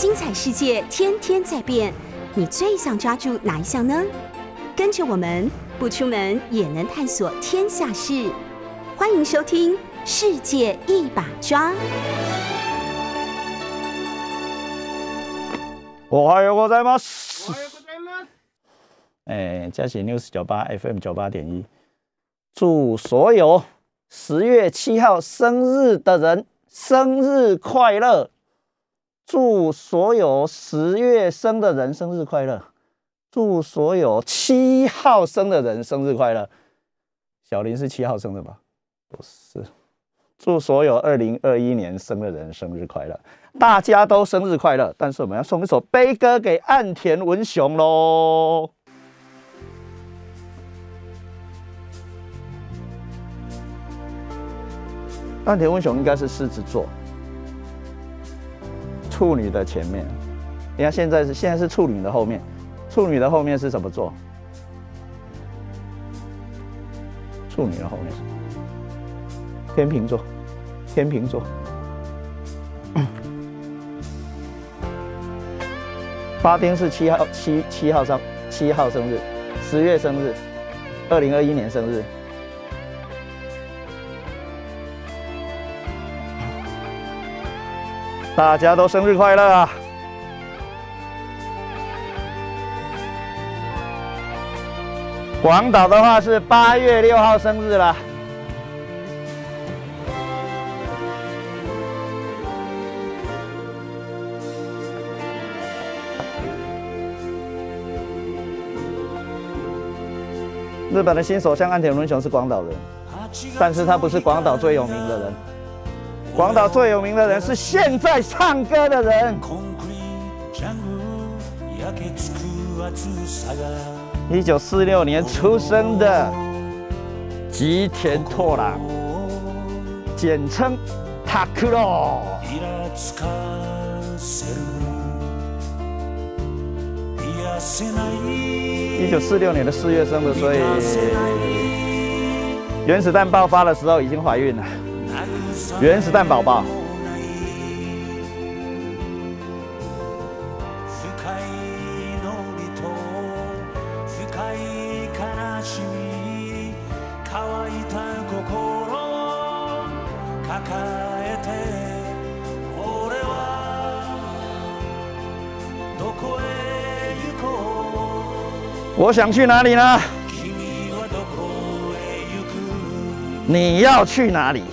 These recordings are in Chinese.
精彩世界天天在变，你最想抓住哪一项呢？跟着我们不出门也能探索天下事，欢迎收听《世界一把抓》。我还有我在吗？哎，嘉喜 news 九八 FM 九八点一，祝所有十月七号生日的人生日快乐！祝所有十月生的人生日快乐！祝所有七号生的人生日快乐！小林是七号生的吧？不是。祝所有二零二一年生的人生日快乐！大家都生日快乐！但是我们要送一首悲歌给岸田文雄喽。岸田文雄应该是狮子座，处女的前面。你看现在是现在是处女的后面，处女的后面是什么座？处女的后面是。天秤座，天秤座，巴丁是七号七七号生七号生日，十月生日，二零二一年生日，大家都生日快乐啊！广岛的话是八月六号生日了。日本的新首相岸田文雄是广岛人，但是他不是广岛最有名的人。广岛最有名的人是现在唱歌的人。一九四六年出生的吉田拓郎，简称塔克罗。一九四六年的四月生的，所以原子弹爆发的时候已经怀孕了。原子弹宝宝。我想去哪里呢？你要去哪里？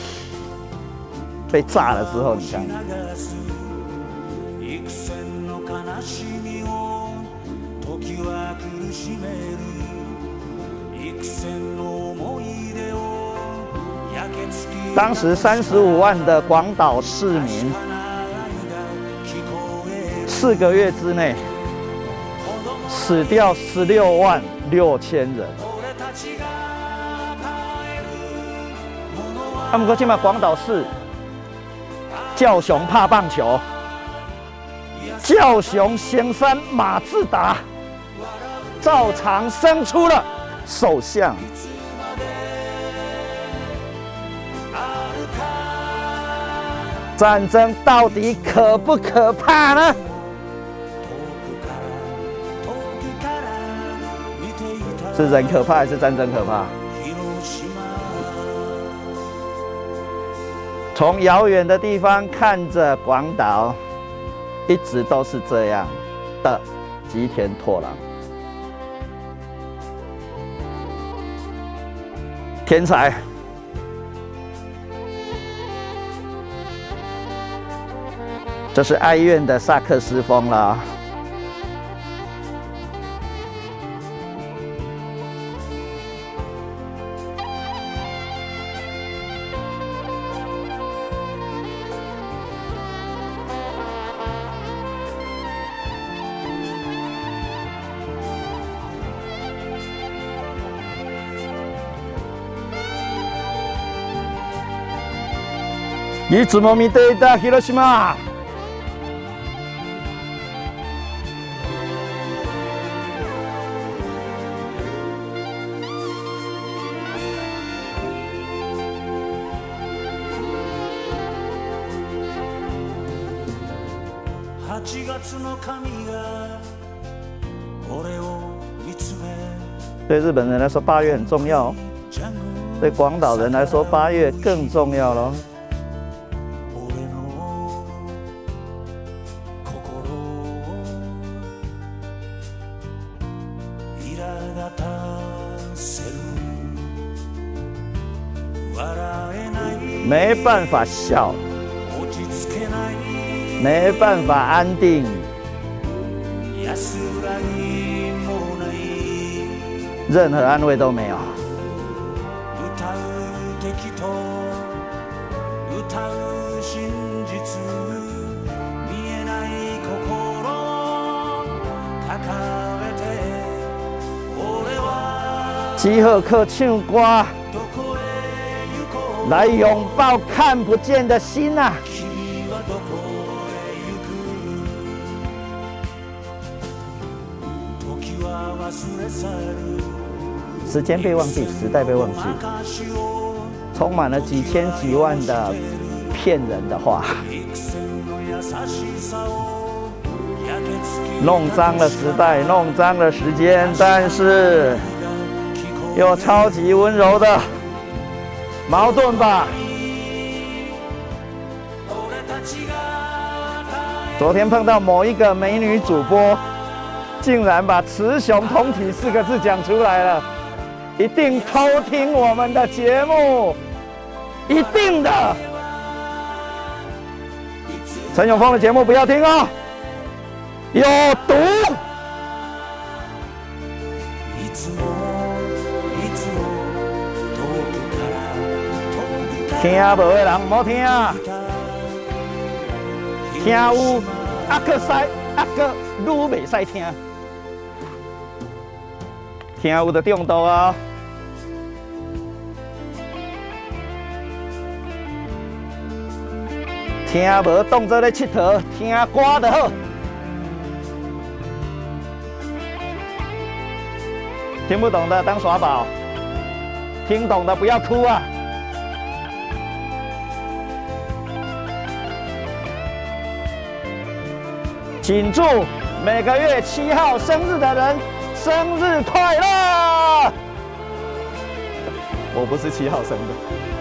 被炸了之后，你看。当时三十五万的广岛市民，四个月之内。死掉十六万六千人。他们过去嘛，广岛市叫熊怕棒球，叫熊先生马自达照常生出了首相。战争到底可不可怕呢？是人可怕还是战争可怕？从遥远的地方看着广岛，一直都是这样的。吉田拓郎，天才，这是哀怨的萨克斯风了。いつも見ていた広島对日本人来说，八月很重要；对广岛人来说，八月更重要了。没办法笑，没办法安定。任何安慰都没有。吉贺克唱歌，来拥抱看不见的心啊！时间被忘记，时代被忘记，充满了几千几万的骗人的话，弄脏了时代，弄脏了时间，但是有超级温柔的矛盾吧。昨天碰到某一个美女主播，竟然把“雌雄同体”四个字讲出来了。一定偷听我们的节目，一定的。陈永峰的节目不要听哦，有毒。听无的人莫听，听有阿克塞阿克愈袂使听。听有的中毒啊！听无当作咧佚佗，听歌就好。听不懂的当耍宝，听懂的不要哭啊！请祝每个月七号生日的人。生日快乐！我不是七号生的。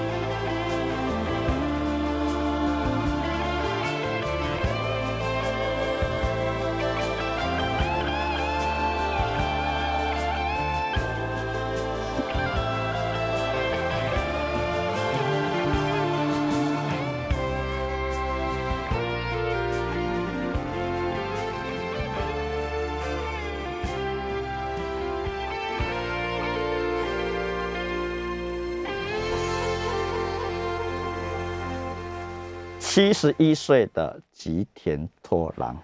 七十一岁的吉田拓郎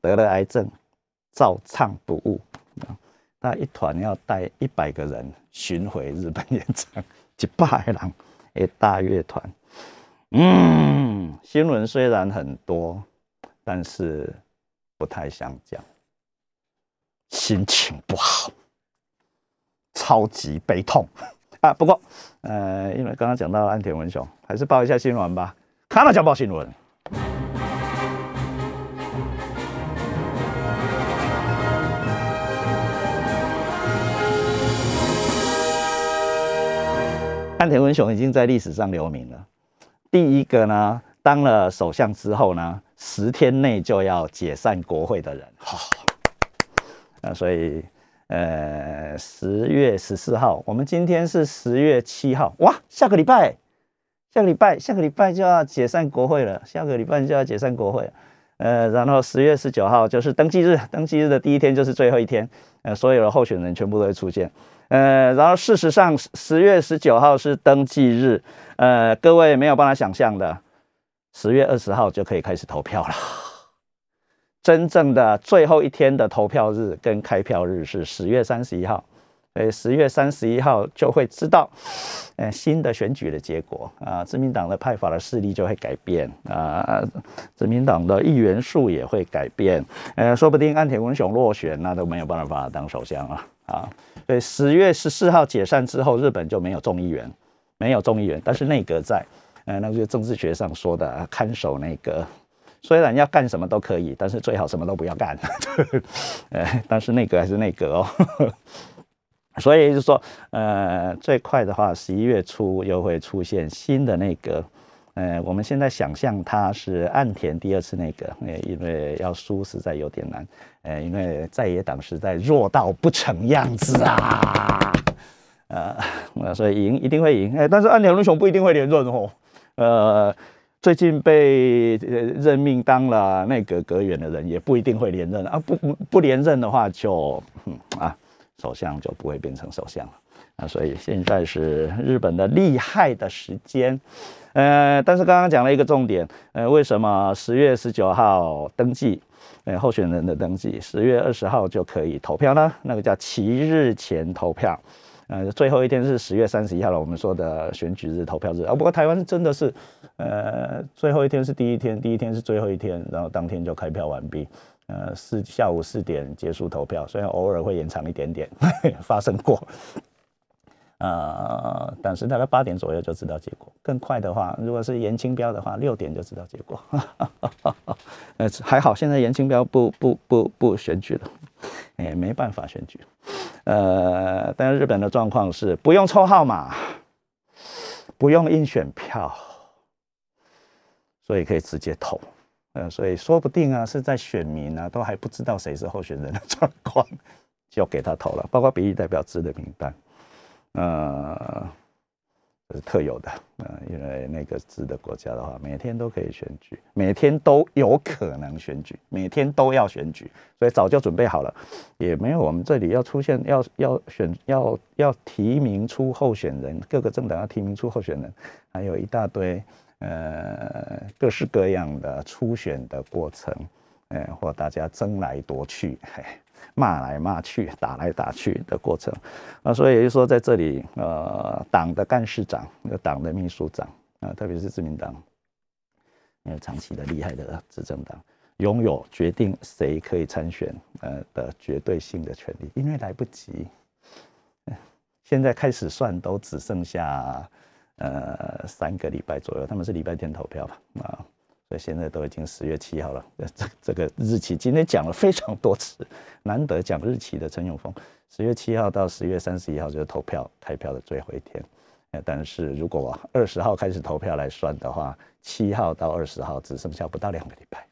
得了癌症，照唱不误啊。他一团要带一百个人巡回日本演唱，一百人诶大乐团。嗯，新闻虽然很多，但是不太想讲，心情不好，超级悲痛啊！不过，呃，因为刚刚讲到安田文雄，还是报一下新闻吧。看了《家报新闻》，安田文雄已经在历史上留名了。第一个呢，当了首相之后呢，十天内就要解散国会的人。好，那所以，呃，十月十四号，我们今天是十月七号，哇，下个礼拜。下个礼拜，下个礼拜就要解散国会了。下个礼拜就要解散国会，呃，然后十月十九号就是登记日，登记日的第一天就是最后一天，呃，所有的候选人全部都会出现，呃，然后事实上十月十九号是登记日，呃，各位没有办法想象的，十月二十号就可以开始投票了。真正的最后一天的投票日跟开票日是十月三十一号。呃，十月三十一号就会知道，呃，新的选举的结果啊，自民党的派法的势力就会改变啊，自民党的议员数也会改变，呃，说不定岸田文雄落选，那都没有办法当首相了啊。所以十月十四号解散之后，日本就没有众议员，没有众议员，但是内阁在，呃，那个政治学上说的看守内阁虽然要干什么都可以，但是最好什么都不要干。呃，但是内阁还是内阁哦。所以就是说，呃，最快的话，十一月初又会出现新的内阁。呃，我们现在想象它是岸田第二次内阁，因为要输实在有点难。呃，因为在野党实在弱到不成样子啊。呃，所以赢一定会赢。哎，但是岸田文雄不一定会连任哦。呃，最近被任命当了内阁阁员的人也不一定会连任啊。不不连任的话，就啊。首相就不会变成首相了啊，所以现在是日本的厉害的时间，呃，但是刚刚讲了一个重点，呃，为什么十月十九号登记，呃，候选人的登记，十月二十号就可以投票呢？那个叫七日前投票，呃，最后一天是十月三十一号了，我们说的选举日投票日啊。不过台湾是真的是，呃，最后一天是第一天，第一天是最后一天，然后当天就开票完毕。呃，四下午四点结束投票，虽然偶尔会延长一点点，发生过。呃，但是大概八点左右就知道结果。更快的话，如果是严清标的话，六点就知道结果。呃，还好现在严清标不不不不选举了，哎，没办法选举。呃，但是日本的状况是不用抽号码，不用印选票，所以可以直接投。呃，所以说不定啊，是在选民啊都还不知道谁是候选人的 状况，就给他投了，包括比例代表制的名单，呃，这是特有的，呃，因为那个制的国家的话，每天都可以选举，每天都有可能选举，每天都要选举，所以早就准备好了，也没有我们这里要出现要要选要要提名出候选人，各个政党要提名出候选人，还有一大堆。呃，各式各样的初选的过程，呃，或大家争来夺去，嘿，骂来骂去，打来打去的过程，啊，所以也就说，在这里，呃，党的干事长，党的秘书长，啊，特别是自民党，因为长期的厉害的执政党，拥有决定谁可以参选，呃的绝对性的权利，因为来不及，现在开始算，都只剩下。呃，三个礼拜左右，他们是礼拜天投票吧？啊，所以现在都已经十月七号了。这这个日期今天讲了非常多次，难得讲日期的陈永峰，十月七号到十月三十一号就是投票开票的最后一天。呃，但是如果二十号开始投票来算的话，七号到二十号只剩下不到两个礼拜，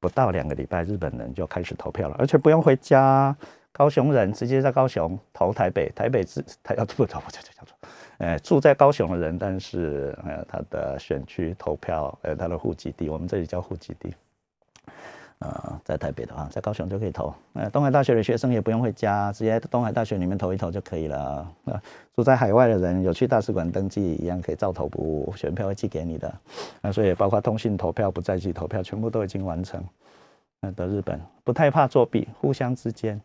不到两个礼拜，日本人就开始投票了，而且不用回家。高雄人直接在高雄投台北，台北自他要不投，我就就叫做。呃，住在高雄的人，但是呃，他的选区投票，呃，他的户籍地，我们这里叫户籍地，呃，在台北的话，在高雄就可以投。呃，东海大学的学生也不用回家，直接东海大学里面投一投就可以了。啊，住在海外的人有去大使馆登记，一样可以照投不误，选票会寄给你的。那所以包括通信投票、不在籍投票，全部都已经完成。那的日本不太怕作弊，互相之间。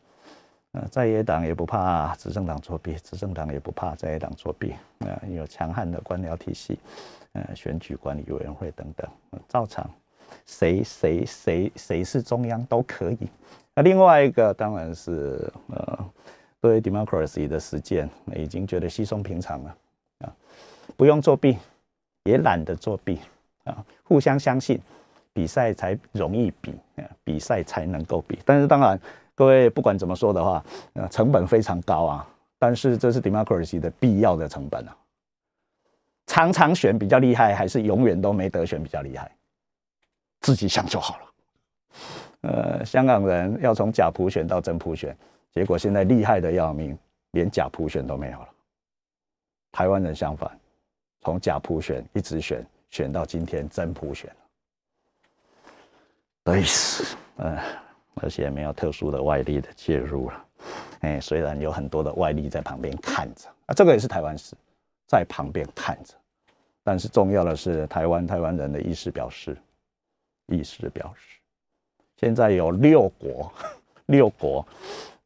在野党也不怕执政党作弊，执政党也不怕在野党作弊。呃，有强悍的官僚体系，呃，选举管理委员会等等，照常，谁谁谁谁是中央都可以。那另外一个当然是呃，对 democracy 的实践已经觉得稀松平常了啊，不用作弊，也懒得作弊啊，互相相信，比赛才容易比，比赛才能够比。但是当然。各位不管怎么说的话，呃，成本非常高啊。但是这是 democracy 的必要的成本啊。常常选比较厉害，还是永远都没得选比较厉害？自己想就好了。呃，香港人要从假普选到真普选，结果现在厉害的要命，连假普选都没有了。台湾人相反，从假普选一直选，选到今天真普选了。对死，嗯。而且没有特殊的外力的介入了，哎，虽然有很多的外力在旁边看着啊，这个也是台湾史，在旁边看着，但是重要的是台湾台湾人的意识表示，意识表示，现在有六国，六国，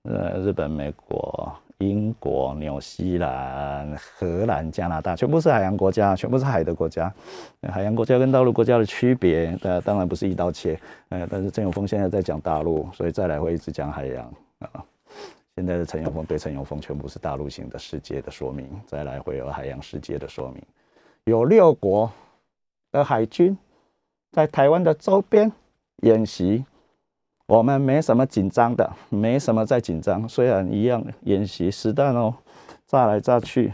呃，日本、美国。英国、纽西兰、荷兰、加拿大，全部是海洋国家，全部是海的国家。海洋国家跟大陆国家的区别，呃，当然不是一刀切。呃，但是陈永峰现在在讲大陆，所以再来会一直讲海洋啊。现在的陈永峰对陈永峰全部是大陆型的世界的说明，再来会有海洋世界的说明。有六国的海军，在台湾的周边演习，我们没什么紧张的，没什么在紧张。虽然一样演习实弹哦，炸来炸去，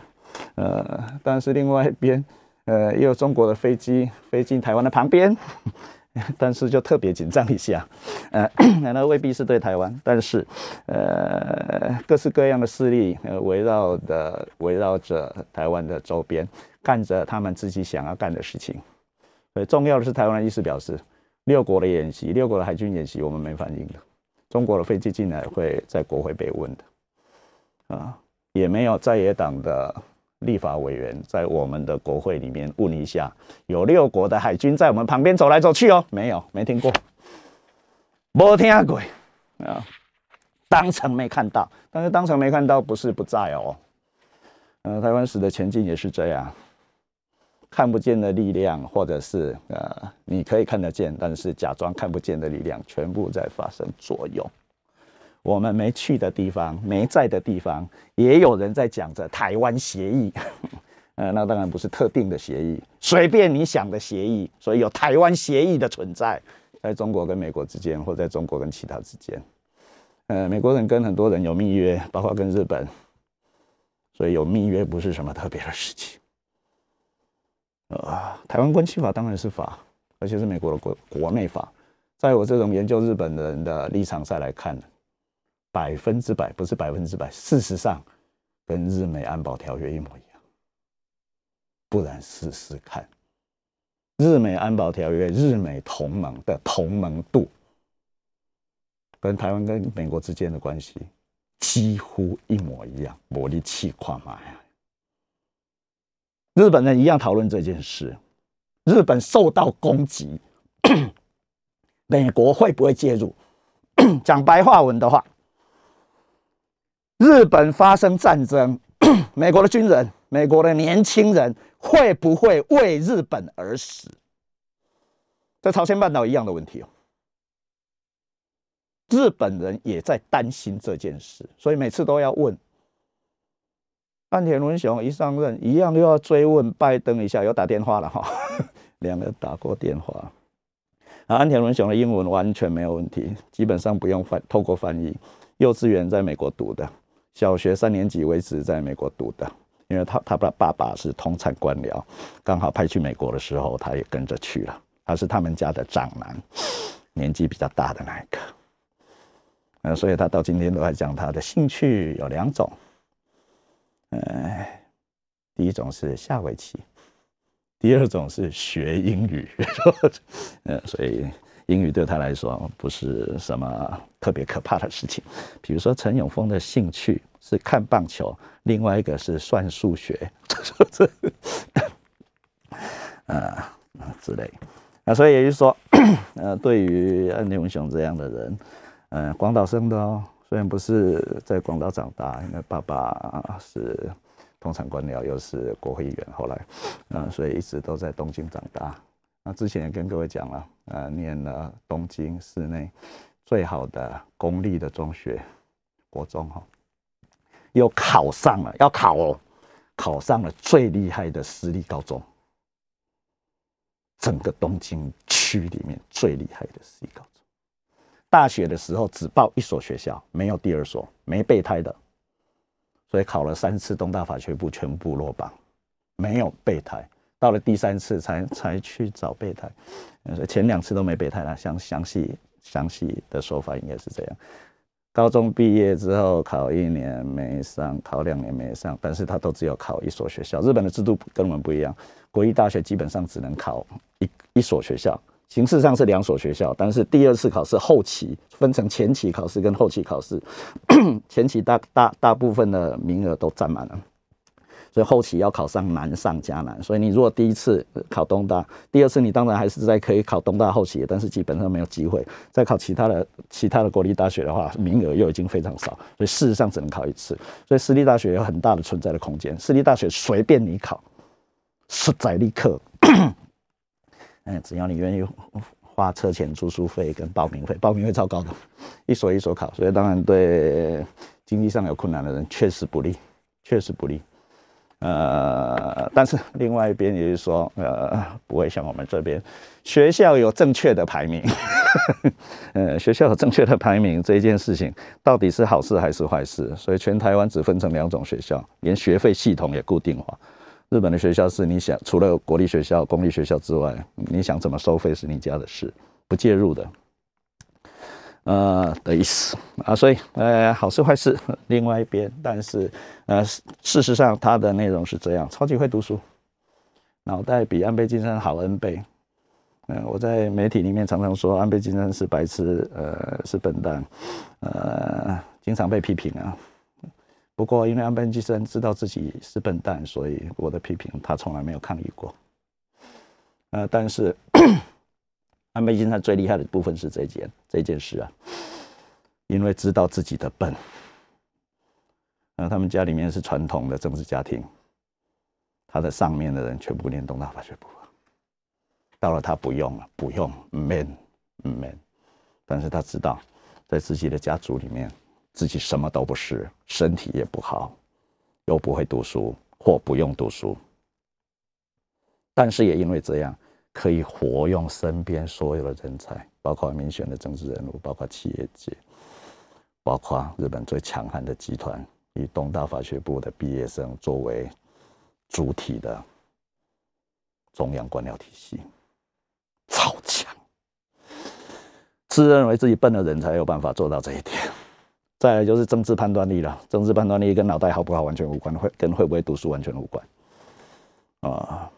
呃，但是另外一边，呃，也有中国的飞机飞进台湾的旁边。但是就特别紧张一下，呃，那未必是对台湾，但是，呃，各式各样的势力呃围绕的围绕着台湾的周边，干着他们自己想要干的事情。所以重要的是台湾的意思表示，六国的演习，六国的海军演习，我们没反应的。中国的飞机进来会在国会被问的，啊，也没有在野党的。立法委员在我们的国会里面问一下，有六国的海军在我们旁边走来走去哦？没有，没听过，没听过啊，当成没看到。但是当成没看到不是不在哦。呃，台湾史的前进也是这样，看不见的力量，或者是呃，你可以看得见，但是假装看不见的力量，全部在发生作用。我们没去的地方，没在的地方，也有人在讲着台湾协议。呃，那当然不是特定的协议，随便你想的协议。所以有台湾协议的存在，在中国跟美国之间，或在中国跟其他之间。呃，美国人跟很多人有密约，包括跟日本，所以有密约不是什么特别的事情。啊，台湾关系法当然是法，而且是美国的国国内法。在我这种研究日本人的立场上来看。百分之百不是百分之百，事实上跟日美安保条约一模一样。不然试试看，日美安保条约、日美同盟的同盟度，跟台湾跟美国之间的关系几乎一模一样，魔力气跨嘛呀！日本人一样讨论这件事，日本受到攻击，美国会不会介入？讲白话文的话。日本发生战争，美国的军人、美国的年轻人会不会为日本而死？在朝鲜半岛一样的问题哦。日本人也在担心这件事，所以每次都要问。岸田文雄一上任，一样又要追问拜登一下，有打电话了哈，两个打过电话。啊，安田文雄的英文完全没有问题，基本上不用翻，透过翻译。幼稚园在美国读的。小学三年级为止在美国读的，因为他他的爸爸是通产官僚，刚好派去美国的时候，他也跟着去了。他是他们家的长男，年纪比较大的那一个。呃，所以他到今天都在讲他的兴趣有两种，呃，第一种是下围棋，第二种是学英语。呃，所以。英语对他来说不是什么特别可怕的事情。比如说陈永峰的兴趣是看棒球，另外一个是算数学，这 啊之类。那所以也就是说，呃，对于安田文雄这样的人，嗯，广岛生的哦，虽然不是在广岛长大，因为爸爸是通常官僚，又是国会议员，后来，嗯，所以一直都在东京长大。那之前也跟各位讲了，呃，念了东京市内最好的公立的中学，国中哈，又考上了，要考哦，考上了最厉害的私立高中，整个东京区里面最厉害的私立高中。大学的时候只报一所学校，没有第二所，没备胎的，所以考了三次东大法学部全部落榜，没有备胎。到了第三次才才去找备胎，前两次都没备胎了。详详细详细的说法应该是这样：高中毕业之后考一年没上，考两年没上，但是他都只有考一所学校。日本的制度跟我们不一样，国立大学基本上只能考一一所学校，形式上是两所学校，但是第二次考试后期分成前期考试跟后期考试，前期大大大部分的名额都占满了。所以后期要考上难上加难，所以你如果第一次考东大，第二次你当然还是在可以考东大后期，但是基本上没有机会再考其他的其他的国立大学的话，名额又已经非常少，所以事实上只能考一次。所以私立大学有很大的存在的空间，私立大学随便你考，实在立刻，嗯，只要你愿意花车钱、住宿费跟报名费，报名费超高的，一所一所考，所以当然对经济上有困难的人确实不利，确实不利。呃，但是另外一边也是说，呃，不会像我们这边学校有正确的排名，呃，学校有正确的排名这一件事情到底是好事还是坏事？所以全台湾只分成两种学校，连学费系统也固定化。日本的学校是你想除了国立学校、公立学校之外，你想怎么收费是你家的事，不介入的。呃的意思啊，所以呃好事坏事另外一边，但是呃事实上它的内容是这样：超级会读书，脑袋比安倍晋三好 N 倍。嗯，我在媒体里面常常说安倍晋三是白痴，呃是笨蛋，呃经常被批评啊。不过因为安倍晋三知道自己是笨蛋，所以我的批评他从来没有抗议过。呃，但是。安倍晋三最厉害的部分是这件这件事啊，因为知道自己的笨。那他们家里面是传统的政治家庭，他的上面的人全部念东大法学部，到了他不用了，不用 man man，但是他知道在自己的家族里面，自己什么都不是，身体也不好，又不会读书或不用读书，但是也因为这样。可以活用身边所有的人才，包括民选的政治人物，包括企业界，包括日本最强悍的集团，以东大法学部的毕业生作为主体的中央官僚体系，超强。自认为自己笨的人才有办法做到这一点。再来就是政治判断力了，政治判断力跟脑袋好不好完全无关，会跟会不会读书完全无关啊。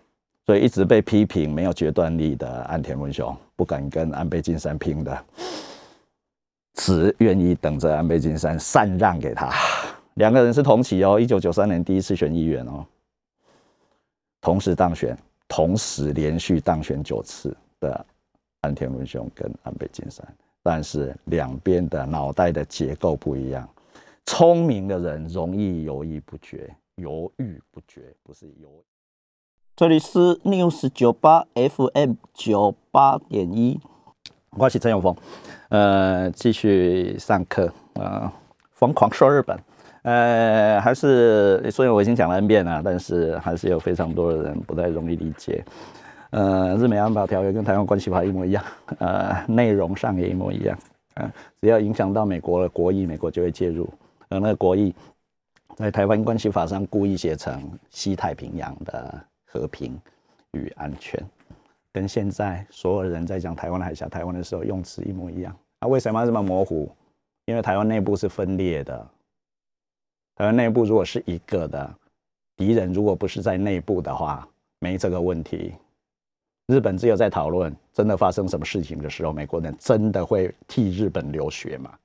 所以一直被批评没有决断力的岸田文雄，不敢跟安倍晋三拼的，只愿意等着安倍晋三禅让给他。两个人是同期哦，一九九三年第一次选议员哦，同时当选，同时连续当选九次的岸田文雄跟安倍晋三，但是两边的脑袋的结构不一样，聪明的人容易犹豫不决，犹豫不决不是犹。这里是 News 九八 FM 九八点一，我是陈永峰，呃，继续上课啊，疯狂说日本，呃，还是虽然我已经讲了 N 遍了，但是还是有非常多的人不太容易理解。呃，日美安保条约跟台湾关系法一模一样，呃，内容上也一模一样，啊，只要影响到美国的国益，美国就会介入。而那个国益在台湾关系法上故意写成西太平洋的。和平与安全，跟现在所有人在讲台湾海峡、台湾的时候用词一模一样。那为什么要这么模糊？因为台湾内部是分裂的。台湾内部如果是一个的敌人，如果不是在内部的话，没这个问题。日本只有在讨论真的发生什么事情的时候，美国人真的会替日本流血吗？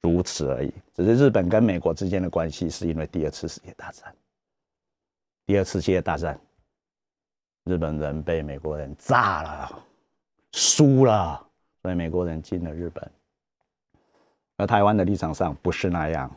如此而已。只是日本跟美国之间的关系，是因为第二次世界大战。第二次世界大战，日本人被美国人炸了，输了，所以美国人进了日本。而台湾的立场上不是那样，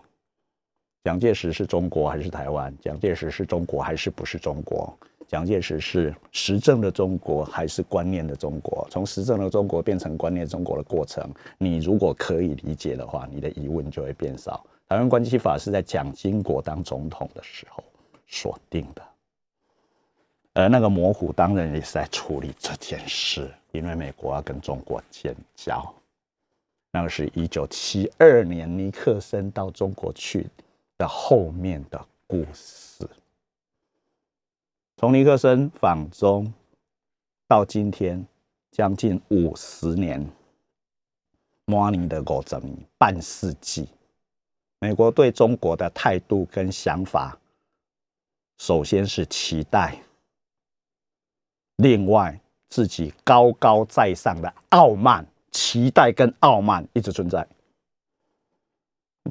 蒋介石是中国还是台湾？蒋介石是中国还是不是中国？蒋介石是实政的中国还是观念的中国？从实政的中国变成观念中国的过程，你如果可以理解的话，你的疑问就会变少。台湾关系法是在蒋经国当总统的时候。锁定的，而那个模糊当然也是在处理这件事，因为美国要跟中国建交，那个是一九七二年尼克森到中国去的后面的故事。从尼克森访中到今天，将近五十年，morning 的五十年，半世纪，美国对中国的态度跟想法。首先是期待，另外自己高高在上的傲慢，期待跟傲慢一直存在。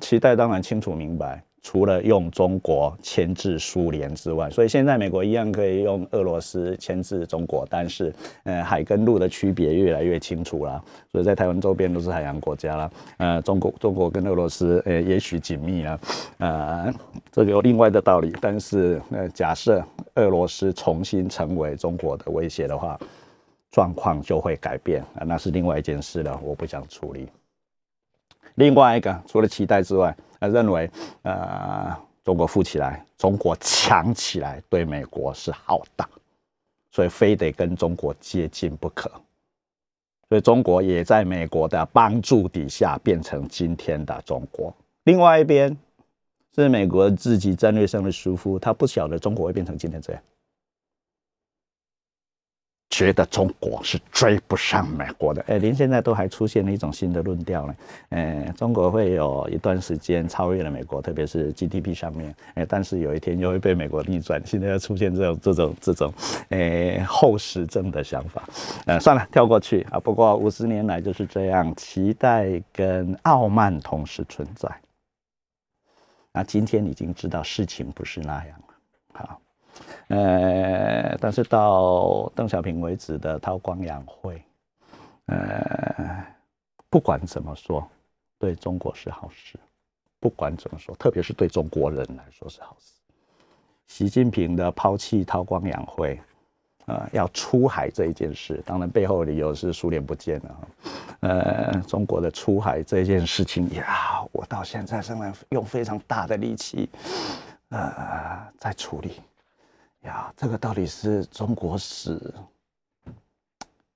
期待当然清楚明白。除了用中国牵制苏联之外，所以现在美国一样可以用俄罗斯牵制中国，但是，呃，海跟陆的区别越来越清楚了。所以在台湾周边都是海洋国家了，呃，中国中国跟俄罗斯，呃，也许紧密了，呃，这个有另外的道理。但是，呃，假设俄罗斯重新成为中国的威胁的话，状况就会改变，啊，那是另外一件事了，我不想处理。另外一个，除了期待之外。他认为，呃，中国富起来，中国强起来，对美国是好的，所以非得跟中国接近不可。所以中国也在美国的帮助底下变成今天的中国。另外一边是美国自己战略上的疏忽，他不晓得中国会变成今天这样。觉得中国是追不上美国的，哎，连现在都还出现了一种新的论调呢，哎，中国会有一段时间超越了美国，特别是 GDP 上面，哎，但是有一天又会被美国逆转，现在要出现这种这种这种，哎，后实证的想法，呃，算了，跳过去啊。不过五十年来就是这样，期待跟傲慢同时存在。那今天已经知道事情不是那样了，好。呃，但是到邓小平为止的韬光养晦，呃，不管怎么说，对中国是好事。不管怎么说，特别是对中国人来说是好事。习近平的抛弃韬光养晦，呃，要出海这一件事，当然背后理由是苏联不见了。呃，中国的出海这件事情呀，我到现在仍然用非常大的力气，呃，在处理。呀，这个到底是中国史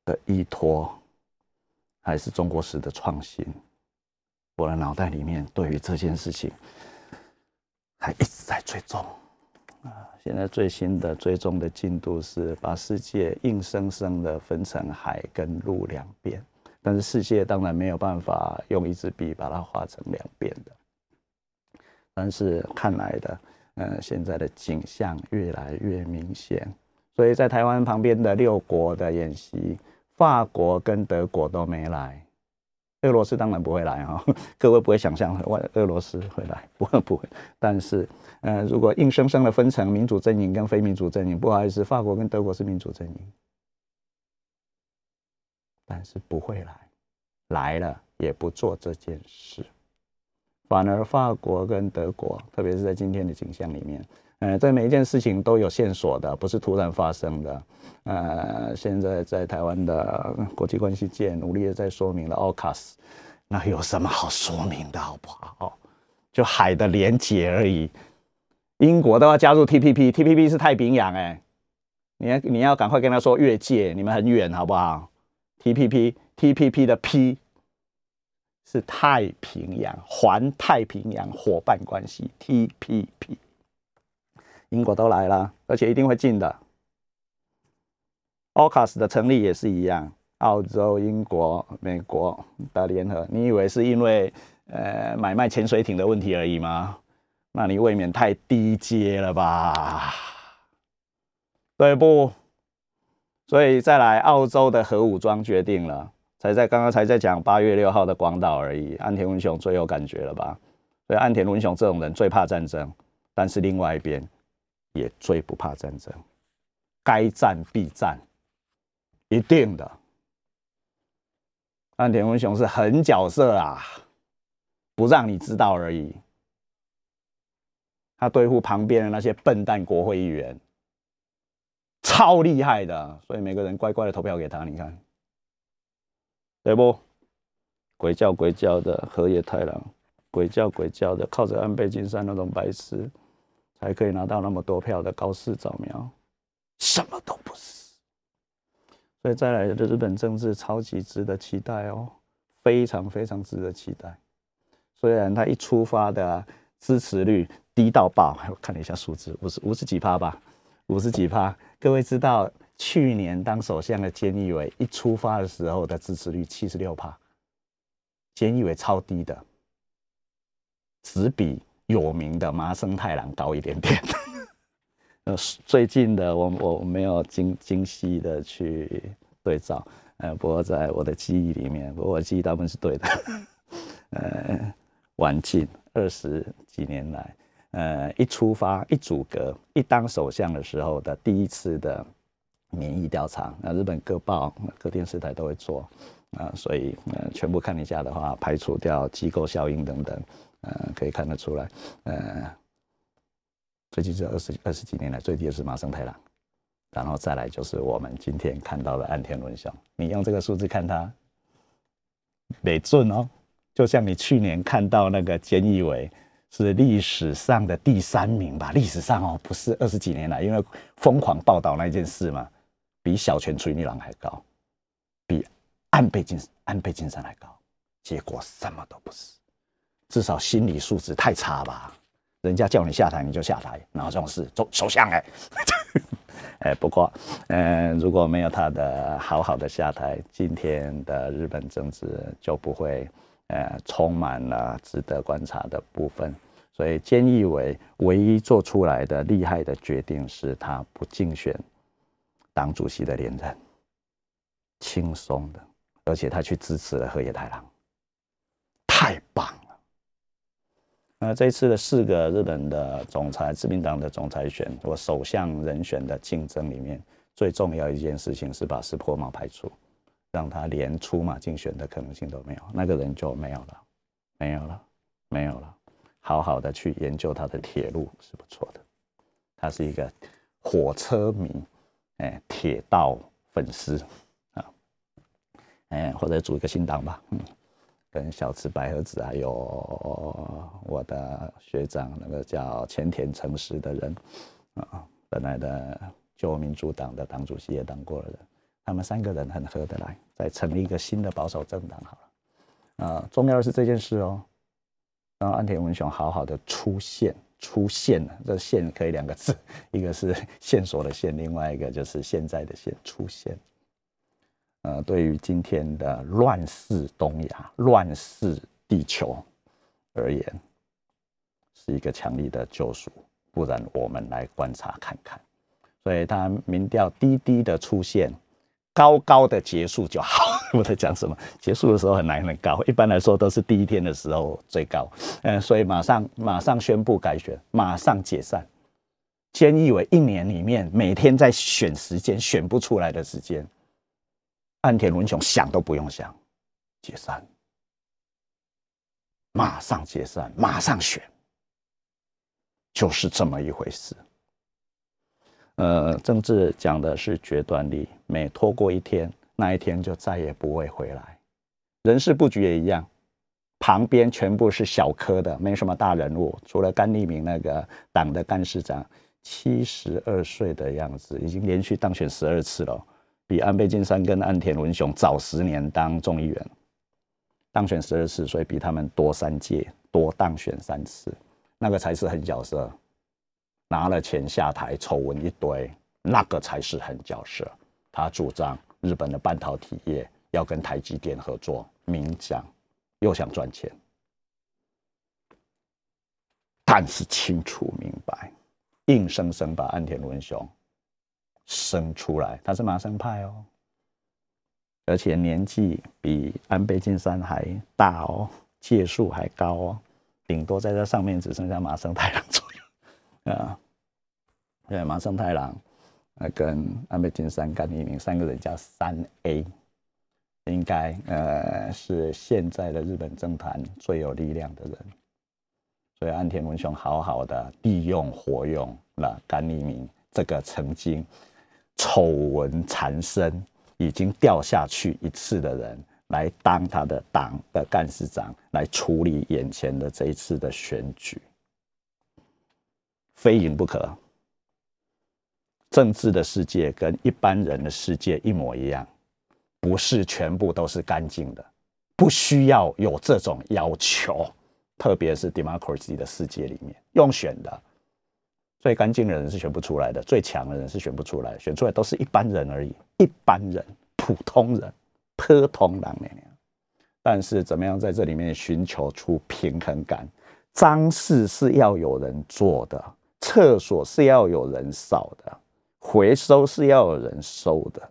的依托，还是中国史的创新？我的脑袋里面对于这件事情还一直在追踪啊。现在最新的追踪的进度是把世界硬生生的分成海跟陆两边，但是世界当然没有办法用一支笔把它画成两边的，但是看来的。呃，现在的景象越来越明显，所以在台湾旁边的六国的演习，法国跟德国都没来，俄罗斯当然不会来哈，各位不会想象外俄罗斯会来，不会不会。但是，呃，如果硬生生的分成民主阵营跟非民主阵营，不好意思，法国跟德国是民主阵营，但是不会来，来了也不做这件事。反而法国跟德国，特别是在今天的景象里面，呃，在每一件事情都有线索的，不是突然发生的。呃，现在在台湾的国际关系界努力的在说明了奥卡斯，那有什么好说明的好不好？就海的连结而已。英国都要加入 TPP，TPP 是太平洋哎，你要你要赶快跟他说越界，你们很远好不好？TPP，TPP 的 P。是太平洋环太平洋伙伴关系 （TPP），英国都来了，而且一定会进的。AUKUS 的成立也是一样，澳洲、英国、美国的联合。你以为是因为呃买卖潜水艇的问题而已吗？那你未免太低阶了吧？对不？所以再来，澳洲的核武装决定了。才在刚刚才在讲八月六号的广岛而已，安田文雄最有感觉了吧？所以安田文雄这种人最怕战争，但是另外一边也最不怕战争，该战必战，一定的。安田文雄是狠角色啊，不让你知道而已。他对付旁边的那些笨蛋国会议员，超厉害的，所以每个人乖乖的投票给他，你看。对不？鬼叫鬼叫的河野太郎，鬼叫鬼叫的，靠着安倍晋三那种白痴，才可以拿到那么多票的高市早苗，什么都不是。所以再来的日本政治超级值得期待哦，非常非常值得期待。虽然他一出发的支持率低到爆，我看了一下数字，五十五十几趴吧，五十几趴。各位知道？去年当首相的菅义伟一出发的时候的支持率七十六帕，菅义伟超低的，只比有名的麻生太郎高一点点。呃，最近的我我没有精精细的去对照，呃，不过在我的记忆里面，不过我记忆大部分是对的。呃，晚近二十几年来，呃，一出发一阻隔一当首相的时候的第一次的。民意调查，那日本各报、各电视台都会做啊，所以呃，全部看一下的话，排除掉机构效应等等，呃，可以看得出来，呃，最近这二十二十几年来最低的是麻生太郎，然后再来就是我们今天看到的岸田文雄，你用这个数字看他，没准哦，就像你去年看到那个菅义伟是历史上的第三名吧？历史上哦，不是二十几年来，因为疯狂报道那件事嘛，比小泉纯一郎还高，比安倍晋安倍晋三还高，结果什么都不是，至少心理素质太差吧？人家叫你下台你就下台，然后这种事首首相哎，哎，不过嗯，如果没有他的好好的下台，今天的日本政治就不会呃充满了值得观察的部分。所以，菅义伟唯一做出来的厉害的决定是他不竞选党主席的连任，轻松的，而且他去支持了河野太郎，太棒了。那这一次的四个日本的总裁，自民党的总裁选或首相人选的竞争里面，最重要一件事情是把石破茂排除，让他连出马竞选的可能性都没有，那个人就没有了，没有了，没有了。好好的去研究他的铁路是不错的，他是一个火车迷，哎，铁道粉丝啊，哎，或者组一个新党吧，嗯，跟小池百合子还有我的学长那个叫前田诚实的人啊，本来的旧民主党的党主席也当过了人，他们三个人很合得来，再成立一个新的保守政党好了，啊，重要的是这件事哦。让安田文雄好好的出现，出现了。这“现”可以两个字，一个是 线索的“线”，另外一个就是现在的“现”出现。呃，对于今天的乱世东亚、乱世地球而言，是一个强力的救赎。不然，我们来观察看看。所以，他民调低低的出现。高高的结束就好。我在讲什么？结束的时候很难很高，一般来说都是第一天的时候最高。嗯，所以马上马上宣布改选，马上解散。菅义伟一年里面每天在选时间，选不出来的时间，岸田文雄想都不用想，解散，马上解散，马上选，就是这么一回事。呃，政治讲的是决断力，每拖过一天，那一天就再也不会回来。人事布局也一样，旁边全部是小科的，没什么大人物，除了甘利明那个党的干事长，七十二岁的样子，已经连续当选十二次了，比安倍晋三跟岸田文雄早十年当众议员，当选十二次，所以比他们多三届，多当选三次，那个才是狠角色。拿了钱下台，丑闻一堆，那个才是狠角色。他主张日本的半导体业要跟台积电合作，明讲又想赚钱，但是清楚明白，硬生生把岸田文雄生出来。他是麻生派哦，而且年纪比安倍晋三还大哦，届数还高哦，顶多在这上面只剩下麻生太郎左右。啊，对，麻生太郎，呃，跟安倍晋三、甘利明三个人叫三 A，应该呃是现在的日本政坛最有力量的人，所以安田文雄好好的利用活用了甘利明这个曾经丑闻缠身、已经掉下去一次的人，来当他的党的干事长，来处理眼前的这一次的选举。非赢不可。政治的世界跟一般人的世界一模一样，不是全部都是干净的，不需要有这种要求。特别是 democracy 的世界里面，用选的最干净的人是选不出来的，最强的人是选不出来，选出来都是一般人而已，一般人、普通人、普通人那样。但是怎么样在这里面寻求出平衡感？脏事是要有人做的。厕所是要有人扫的，回收是要有人收的，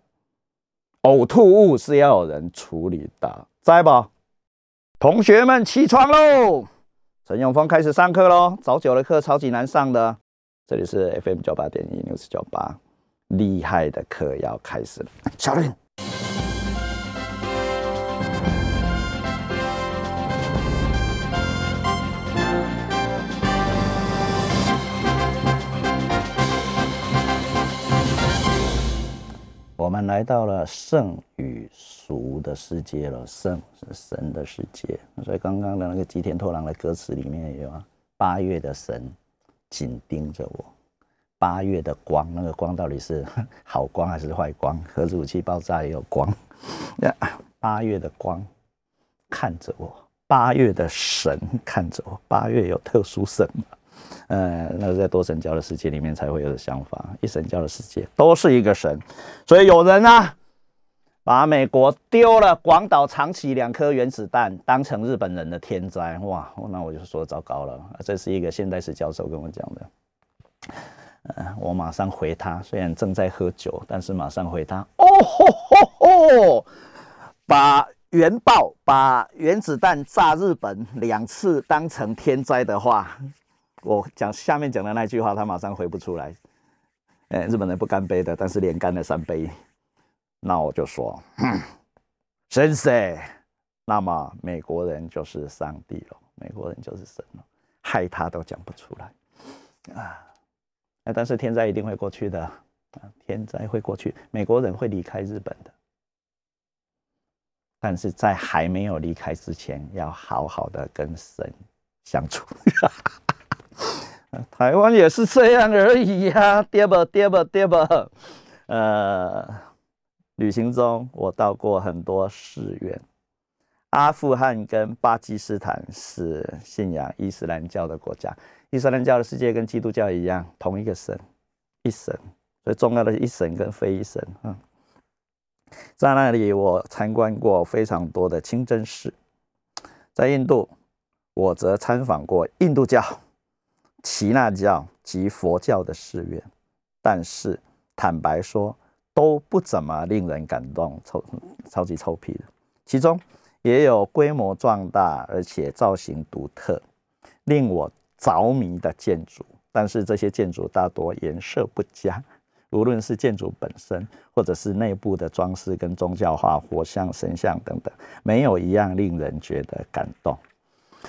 呕吐物是要有人处理的，在不？同学们起床喽！陈永峰开始上课喽。早九的课超级难上的，这里是 FM 九八点一 News 九八，厉害的课要开始了，小林。我们来到了圣与俗的世界了，圣是神的世界，所以刚刚的那个吉田拓郎的歌词里面有啊，八月的神紧盯着我。八月的光，那个光到底是 好光还是坏光？核子武器爆炸也有光。八月的光看着我，八月的神看着我。八月有特殊神吗？呃，那是在多神教的世界里面才会有的想法。一神教的世界都是一个神，所以有人呢，把美国丢了广岛、长崎两颗原子弹当成日本人的天灾。哇，那我就说糟糕了。这是一个现代史教授跟我讲的。呃，我马上回他，虽然正在喝酒，但是马上回他。哦吼吼吼！把原爆、把原子弹炸日本两次当成天灾的话，我讲下面讲的那句话，他马上回不出来。哎，日本人不干杯的，但是连干了三杯。那我就说，神谁？那么美国人就是上帝了，美国人就是神了，害他都讲不出来啊。那但是天灾一定会过去的，啊，天灾会过去，美国人会离开日本的，但是在还没有离开之前，要好好的跟神相处。台湾也是这样而已呀，跌吧跌吧跌吧？呃，旅行中我到过很多寺院，阿富汗跟巴基斯坦是信仰伊斯兰教的国家。伊斯兰教的世界跟基督教一样，同一个神，一神，所以重要的是一神跟非一神。嗯，在那里我参观过非常多的清真寺，在印度，我则参访过印度教、耆那教及佛教的寺院，但是坦白说，都不怎么令人感动，臭超级臭屁的。其中也有规模壮大而且造型独特，令我。着迷的建筑，但是这些建筑大多颜色不佳，无论是建筑本身，或者是内部的装饰跟宗教画、佛像、神像等等，没有一样令人觉得感动。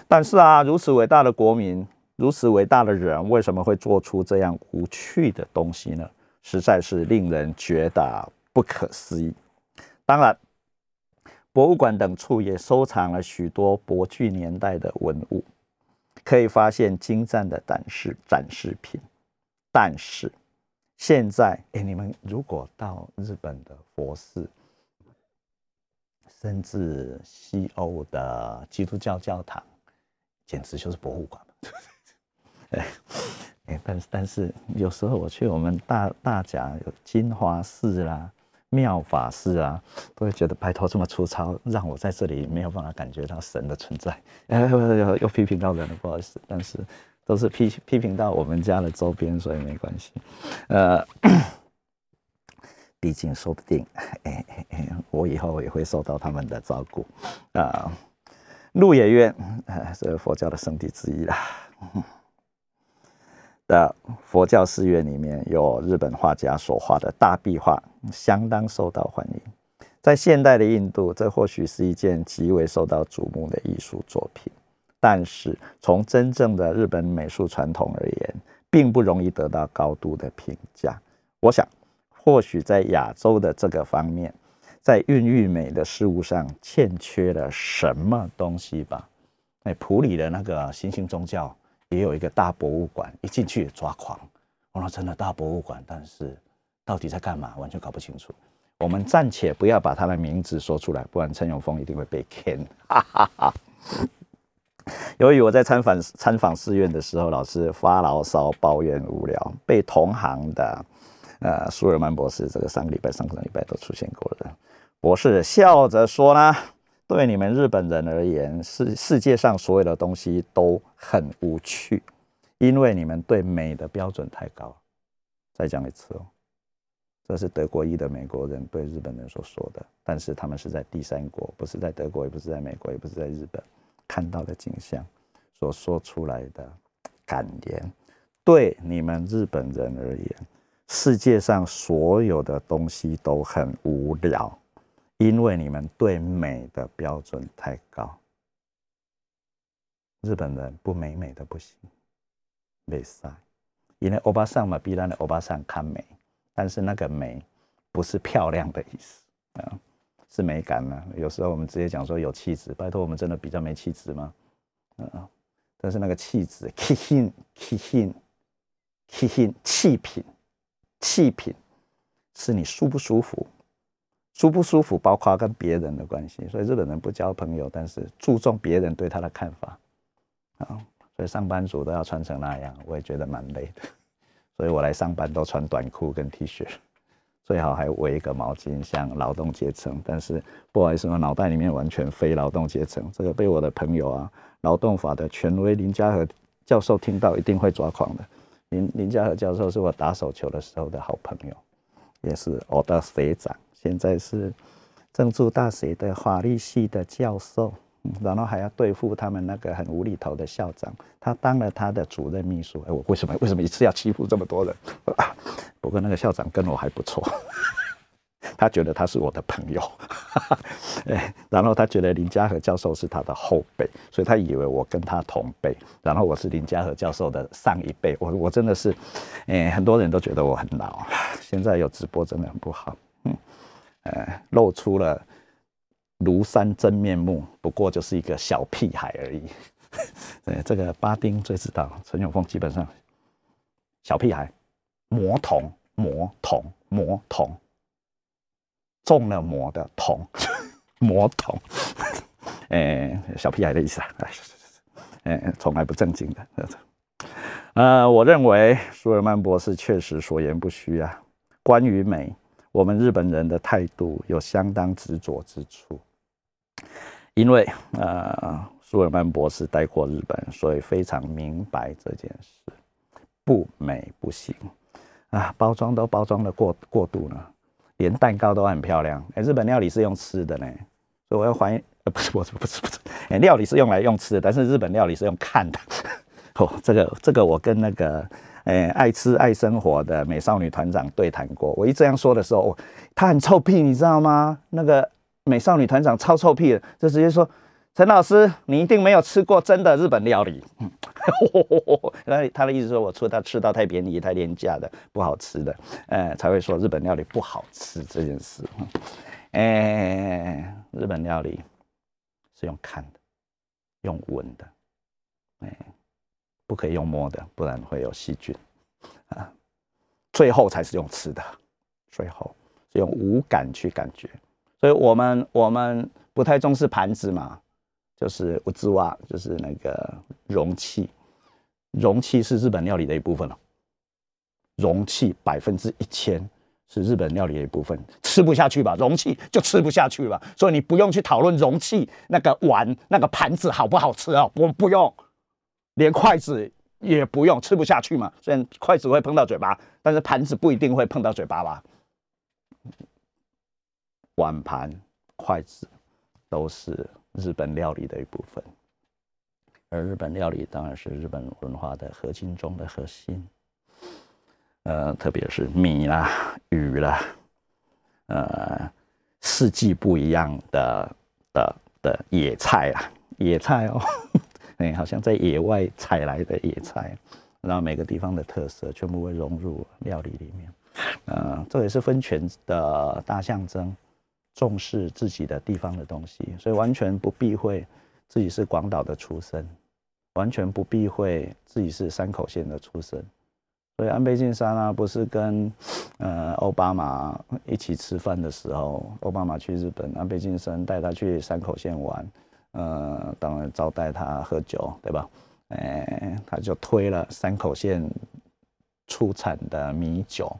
但是啊，如此伟大的国民，如此伟大的人，为什么会做出这样无趣的东西呢？实在是令人觉得不可思议。当然，博物馆等处也收藏了许多博具年代的文物。可以发现精湛的展示展示品，但是现在，哎，你们如果到日本的佛寺，甚至西欧的基督教教堂，简直就是博物馆。哎，但是但是有时候我去我们大大甲有金华寺啦。妙法寺啊，都会觉得拜托这么粗糙，让我在这里没有办法感觉到神的存在。哎，又又批评到人了，不好意思，但是都是批批评到我们家的周边，所以没关系。呃，毕竟说不定，哎哎哎，我以后也会受到他们的照顾啊。鹿野苑，呃，是佛教的圣地之一啦。的佛教寺院里面有日本画家所画的大壁画，相当受到欢迎。在现代的印度，这或许是一件极为受到瞩目的艺术作品。但是，从真正的日本美术传统而言，并不容易得到高度的评价。我想，或许在亚洲的这个方面，在孕育美的事物上欠缺了什么东西吧？哎，普里的那个新兴宗教。也有一个大博物馆，一进去抓狂。我说真的大博物馆，但是到底在干嘛，完全搞不清楚。我们暂且不要把他的名字说出来，不然陈永峰一定会被坑。哈哈哈。由于我在参访参访寺院的时候，老是发牢骚、抱怨无聊，被同行的呃苏尔曼博士，这个上个礼拜、上个礼拜都出现过了。博士笑着说呢。对你们日本人而言，世世界上所有的东西都很无趣，因为你们对美的标准太高。再讲一次哦，这是德国裔的美国人对日本人所说的，但是他们是在第三国，不是在德国，也不是在美国，也不是在日本看到的景象所说出来的感言。对你们日本人而言，世界上所有的东西都很无聊。因为你们对美的标准太高，日本人不美美的不行，没赛。因为欧巴桑嘛，必然的欧巴桑看美，但是那个美不是漂亮的意思啊，是美感呢。有时候我们直接讲说有气质，拜托我们真的比较没气质吗？嗯，但是那个气质，气品，气品，气品，气品，气品，是你舒不舒服，舒不舒服，包括跟别人的关系。所以日本人不交朋友，但是注重别人对他的看法啊。所以上班族都要穿成那样，我也觉得蛮累的。所以我来上班都穿短裤跟 T 恤。最好还围一个毛巾，像劳动阶层。但是不好意思，我脑袋里面完全非劳动阶层。这个被我的朋友啊，劳动法的权威林家和教授听到一定会抓狂的。林林家和教授是我打手球的时候的好朋友，也是我的学长，现在是郑州大学的法律系的教授。然后还要对付他们那个很无厘头的校长，他当了他的主任秘书。哎，我为什么为什么一次要欺负这么多人？不过那个校长跟我还不错，他觉得他是我的朋友。哎，然后他觉得林家和教授是他的后辈，所以他以为我跟他同辈。然后我是林家和教授的上一辈。我我真的是，哎，很多人都觉得我很老。现在有直播真的很不好。呃，露出了。庐山真面目，不过就是一个小屁孩而已。对，这个巴丁最知道，陈永峰基本上小屁孩，魔童，魔童，魔童，中了魔的童，魔童，哎，小屁孩的意思啊，哎，从来不正经的。呃，我认为舒尔曼博士确实所言不虚啊。关于美，我们日本人的态度有相当执着之处。因为呃，苏尔曼博士待过日本，所以非常明白这件事，不美不行啊！包装都包装的过过度了，连蛋糕都很漂亮。哎，日本料理是用吃的呢，所以我要还呃，不是不是不是不是，哎，料理是用来用吃的，但是日本料理是用看的。哦，这个这个我跟那个哎爱吃爱生活的美少女团长对谈过，我一这样说的时候，他很臭屁，你知道吗？那个。美少女团长超臭屁的，就直接说：“陈老师，你一定没有吃过真的日本料理。”嗯 那他的意思说，我出他吃到太便宜、太廉价的、不好吃的，呃，才会说日本料理不好吃这件事。哎，日本料理是用看的，用闻的，哎，不可以用摸的，不然会有细菌啊。最后才是用吃的，最后是用五感去感觉。所以我们我们不太重视盘子嘛，就是物资瓦，就是那个容器，容器是日本料理的一部分了。容器百分之一千是日本料理的一部分，吃不下去吧？容器就吃不下去吧。所以你不用去讨论容器那个碗那个盘子好不好吃啊？我不用，连筷子也不用，吃不下去嘛。虽然筷子会碰到嘴巴，但是盘子不一定会碰到嘴巴吧。碗盘、筷子都是日本料理的一部分，而日本料理当然是日本文化的核心中的核心。呃，特别是米啦、鱼啦，呃，四季不一样的的的野菜啊，野菜哦，哎，好像在野外采来的野菜，然后每个地方的特色全部会融入料理里面。呃，这也是分权的大象征。重视自己的地方的东西，所以完全不避讳自己是广岛的出身，完全不避讳自己是山口县的出身。所以安倍晋三啊，不是跟呃奥巴马一起吃饭的时候，奥巴马去日本，安倍晋三带他去山口县玩，呃，当然招待他喝酒，对吧？哎，他就推了山口县出产的米酒，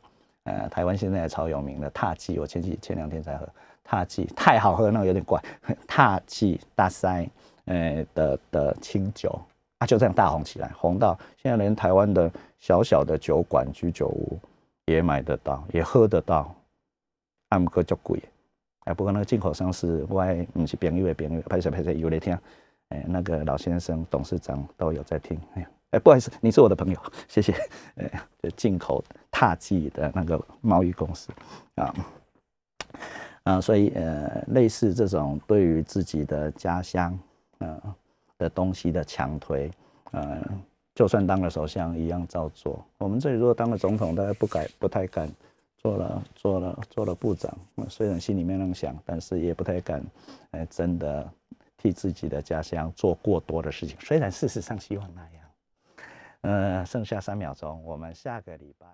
呃，台湾现在也超有名的踏记，我前几前两天才喝。踏记太好喝，那个有点怪。踏记大塞，呃的的清酒啊，就这样大红起来，红到现在连台湾的小小的酒馆居酒屋也买得到，也喝得到。阿姆哥就贵，哎，不过那个进口商是外，不是朋友的朋友，拍摄拍摄有来听。哎，那个老先生、董事长都有在听。哎，哎，不好意思，你是我的朋友，谢谢。哎，就进口踏记的那个贸易公司啊。啊，所以呃，类似这种对于自己的家乡呃的东西的强推，呃，就算当了首相一样照做。我们这里如果当了总统，大家不敢不太敢做了做了做了部长，虽然心里面那么想，但是也不太敢，哎，真的替自己的家乡做过多的事情。虽然事实上希望那样。呃，剩下三秒钟，我们下个礼拜。